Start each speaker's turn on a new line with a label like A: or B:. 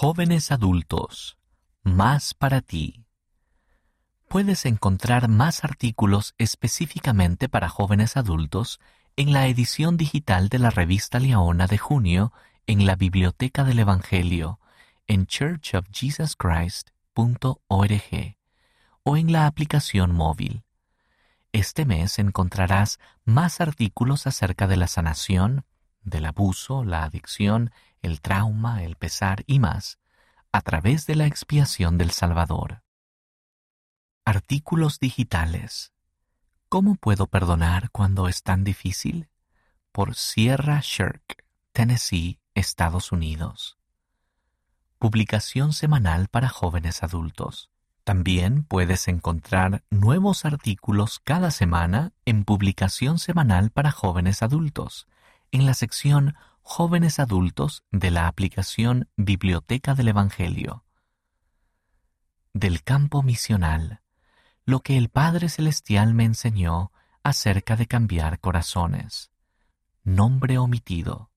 A: Jóvenes adultos, más para ti. Puedes encontrar más artículos específicamente para jóvenes adultos en la edición digital de la revista Leona de junio en la Biblioteca del Evangelio en churchofjesuschrist.org o en la aplicación móvil. Este mes encontrarás más artículos acerca de la sanación, del abuso, la adicción, el trauma, el pesar y más, a través de la expiación del Salvador. Artículos digitales. ¿Cómo puedo perdonar cuando es tan difícil? Por Sierra Shirk, Tennessee, Estados Unidos. Publicación semanal para jóvenes adultos. También puedes encontrar nuevos artículos cada semana en Publicación semanal para jóvenes adultos, en la sección Jóvenes adultos de la aplicación Biblioteca del Evangelio. Del campo misional, lo que el Padre Celestial me enseñó acerca de cambiar corazones. Nombre omitido.